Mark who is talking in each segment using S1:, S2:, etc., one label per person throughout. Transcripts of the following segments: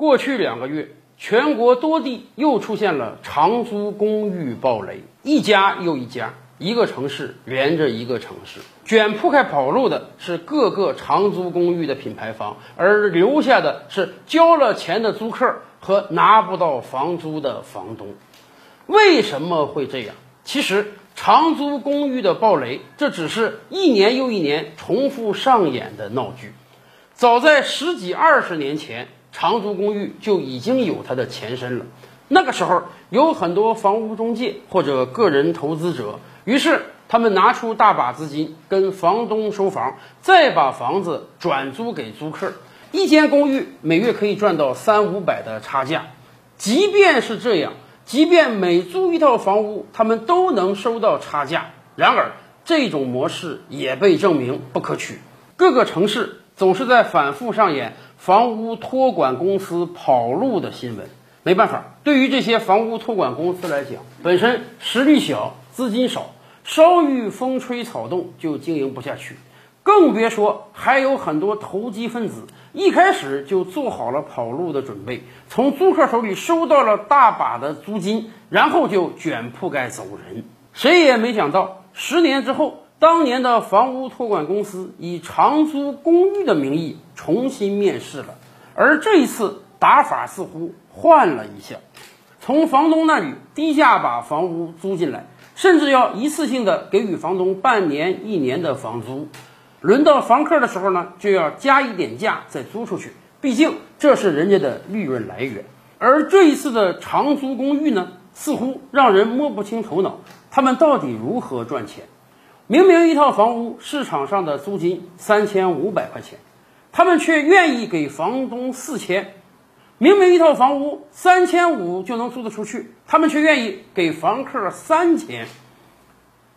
S1: 过去两个月，全国多地又出现了长租公寓暴雷，一家又一家，一个城市连着一个城市，卷铺盖跑路的是各个长租公寓的品牌方，而留下的是交了钱的租客和拿不到房租的房东。为什么会这样？其实，长租公寓的暴雷，这只是一年又一年重复上演的闹剧。早在十几二十年前，长租公寓就已经有它的前身了。那个时候，有很多房屋中介或者个人投资者，于是他们拿出大把资金跟房东收房，再把房子转租给租客。一间公寓每月可以赚到三五百的差价。即便是这样，即便每租一套房屋，他们都能收到差价。然而，这种模式也被证明不可取。各个城市总是在反复上演房屋托管公司跑路的新闻。没办法，对于这些房屋托管公司来讲，本身实力小、资金少，稍遇风吹草动就经营不下去，更别说还有很多投机分子一开始就做好了跑路的准备，从租客手里收到了大把的租金，然后就卷铺盖走人。谁也没想到，十年之后，当年的房屋托管公司以长租公寓的名义重新面世了，而这一次打法似乎。换了一下，从房东那里低价把房屋租进来，甚至要一次性的给予房东半年、一年的房租。轮到房客的时候呢，就要加一点价再租出去，毕竟这是人家的利润来源。而这一次的长租公寓呢，似乎让人摸不清头脑，他们到底如何赚钱？明明一套房屋市场上的租金三千五百块钱，他们却愿意给房东四千。明明一套房屋三千五就能租得出去，他们却愿意给房客三千。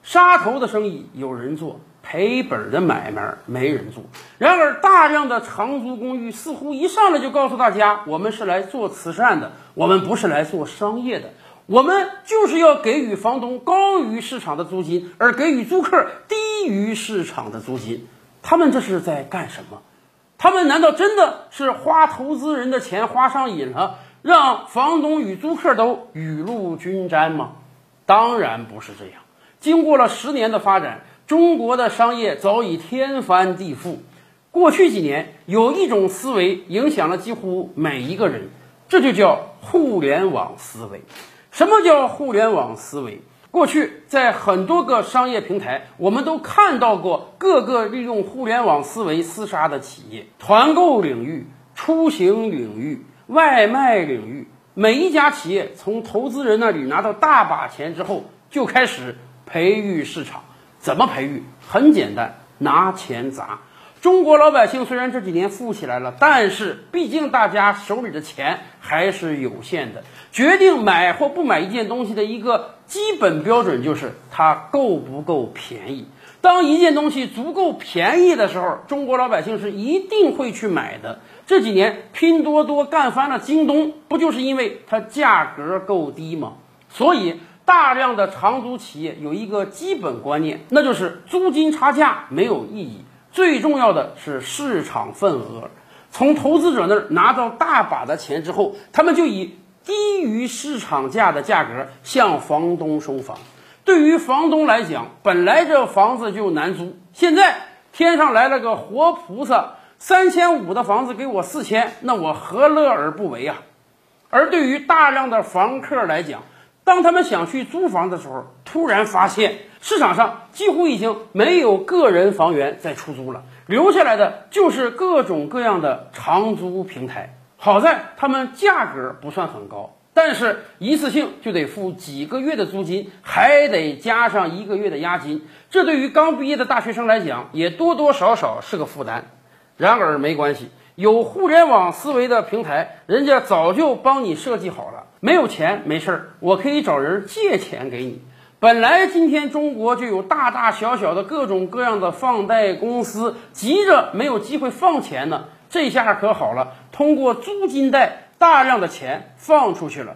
S1: 杀头的生意有人做，赔本的买卖没人做。然而，大量的长租公寓似乎一上来就告诉大家：我们是来做慈善的，我们不是来做商业的，我们就是要给予房东高于市场的租金，而给予租客低于市场的租金。他们这是在干什么？他们难道真的是花投资人的钱花上瘾了，让房东与租客都雨露均沾吗？当然不是这样。经过了十年的发展，中国的商业早已天翻地覆。过去几年，有一种思维影响了几乎每一个人，这就叫互联网思维。什么叫互联网思维？过去，在很多个商业平台，我们都看到过各个利用互联网思维厮杀的企业。团购领域、出行领域、外卖领域，每一家企业从投资人那里拿到大把钱之后，就开始培育市场。怎么培育？很简单，拿钱砸。中国老百姓虽然这几年富起来了，但是毕竟大家手里的钱还是有限的。决定买或不买一件东西的一个基本标准就是它够不够便宜。当一件东西足够便宜的时候，中国老百姓是一定会去买的。这几年拼多多干翻了京东，不就是因为它价格够低吗？所以，大量的长租企业有一个基本观念，那就是租金差价没有意义。最重要的是市场份额，从投资者那儿拿到大把的钱之后，他们就以低于市场价的价格向房东收房。对于房东来讲，本来这房子就难租，现在天上来了个活菩萨，三千五的房子给我四千，那我何乐而不为啊？而对于大量的房客来讲，当他们想去租房的时候，突然发现市场上几乎已经没有个人房源在出租了，留下来的就是各种各样的长租平台。好在他们价格不算很高，但是一次性就得付几个月的租金，还得加上一个月的押金，这对于刚毕业的大学生来讲，也多多少少是个负担。然而没关系，有互联网思维的平台，人家早就帮你设计好了。没有钱没事儿，我可以找人借钱给你。本来今天中国就有大大小小的各种各样的放贷公司，急着没有机会放钱呢。这下可好了，通过租金贷，大量的钱放出去了，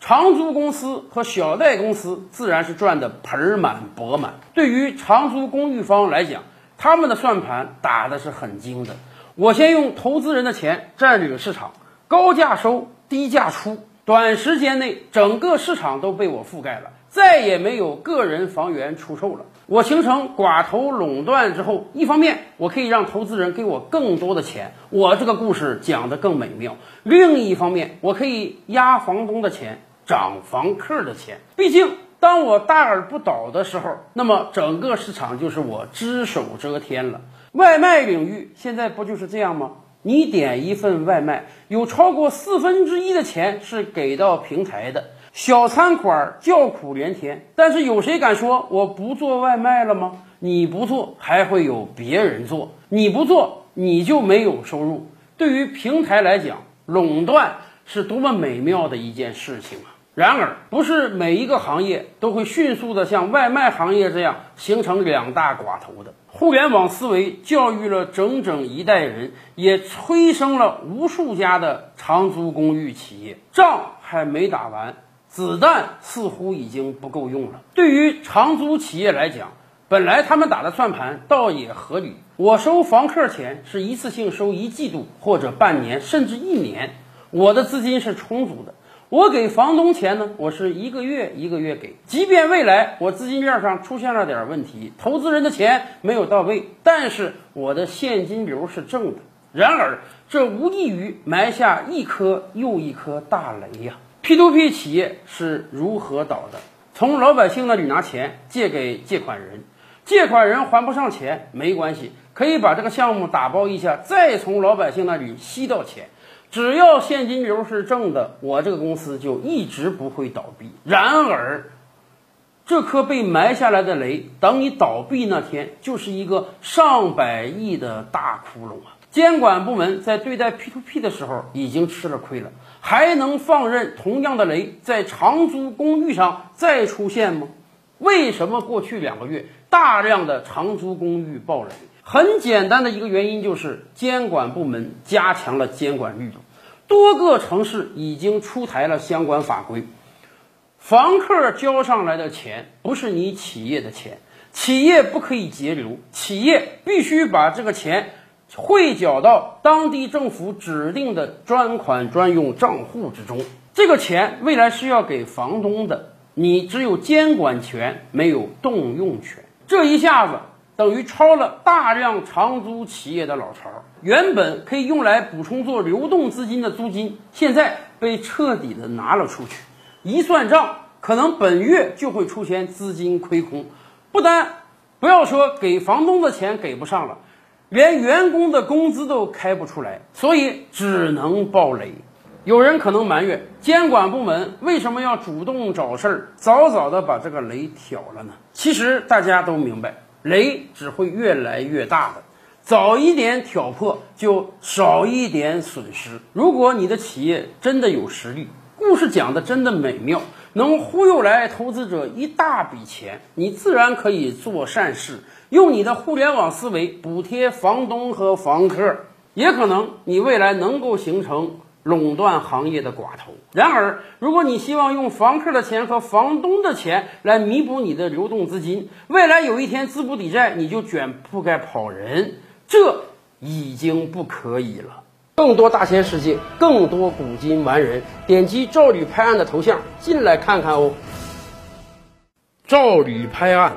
S1: 长租公司和小贷公司自然是赚得盆满钵满。对于长租公寓方来讲，他们的算盘打的是很精的。我先用投资人的钱占领市场。高价收，低价出，短时间内整个市场都被我覆盖了，再也没有个人房源出售了。我形成寡头垄断之后，一方面我可以让投资人给我更多的钱，我这个故事讲得更美妙；另一方面，我可以压房东的钱，涨房客的钱。毕竟，当我大而不倒的时候，那么整个市场就是我只手遮天了。外卖领域现在不就是这样吗？你点一份外卖，有超过四分之一的钱是给到平台的。小餐馆叫苦连天，但是有谁敢说我不做外卖了吗？你不做，还会有别人做；你不做，你就没有收入。对于平台来讲，垄断是多么美妙的一件事情啊！然而，不是每一个行业都会迅速的像外卖行业这样形成两大寡头的。互联网思维教育了整整一代人，也催生了无数家的长租公寓企业。仗还没打完。子弹似乎已经不够用了。对于长租企业来讲，本来他们打的算盘倒也合理。我收房客钱是一次性收一季度或者半年甚至一年，我的资金是充足的。我给房东钱呢，我是一个月一个月给。即便未来我资金链上出现了点问题，投资人的钱没有到位，但是我的现金流是正的。然而，这无异于埋下一颗又一颗大雷呀。P2P 企业是如何倒的？从老百姓那里拿钱借给借款人，借款人还不上钱没关系，可以把这个项目打包一下，再从老百姓那里吸到钱。只要现金流是正的，我这个公司就一直不会倒闭。然而，这颗被埋下来的雷，等你倒闭那天，就是一个上百亿的大窟窿啊！监管部门在对待 P2P 的时候已经吃了亏了。还能放任同样的雷在长租公寓上再出现吗？为什么过去两个月大量的长租公寓爆雷？很简单的一个原因就是监管部门加强了监管力度，多个城市已经出台了相关法规，房客交上来的钱不是你企业的钱，企业不可以截留，企业必须把这个钱。汇缴到当地政府指定的专款专用账户之中，这个钱未来是要给房东的，你只有监管权，没有动用权。这一下子等于抄了大量长租企业的老巢，原本可以用来补充做流动资金的租金，现在被彻底的拿了出去。一算账，可能本月就会出现资金亏空，不单不要说给房东的钱给不上了。连员工的工资都开不出来，所以只能爆雷。有人可能埋怨监管部门为什么要主动找事儿，早早的把这个雷挑了呢？其实大家都明白，雷只会越来越大的，早一点挑破就少一点损失。如果你的企业真的有实力，故事讲的真的美妙。能忽悠来投资者一大笔钱，你自然可以做善事，用你的互联网思维补贴房东和房客，也可能你未来能够形成垄断行业的寡头。然而，如果你希望用房客的钱和房东的钱来弥补你的流动资金，未来有一天资不抵债，你就卷铺盖跑人，这已经不可以了。更多大千世界，更多古今完人，点击赵吕拍案的头像进来看看哦。赵吕拍案，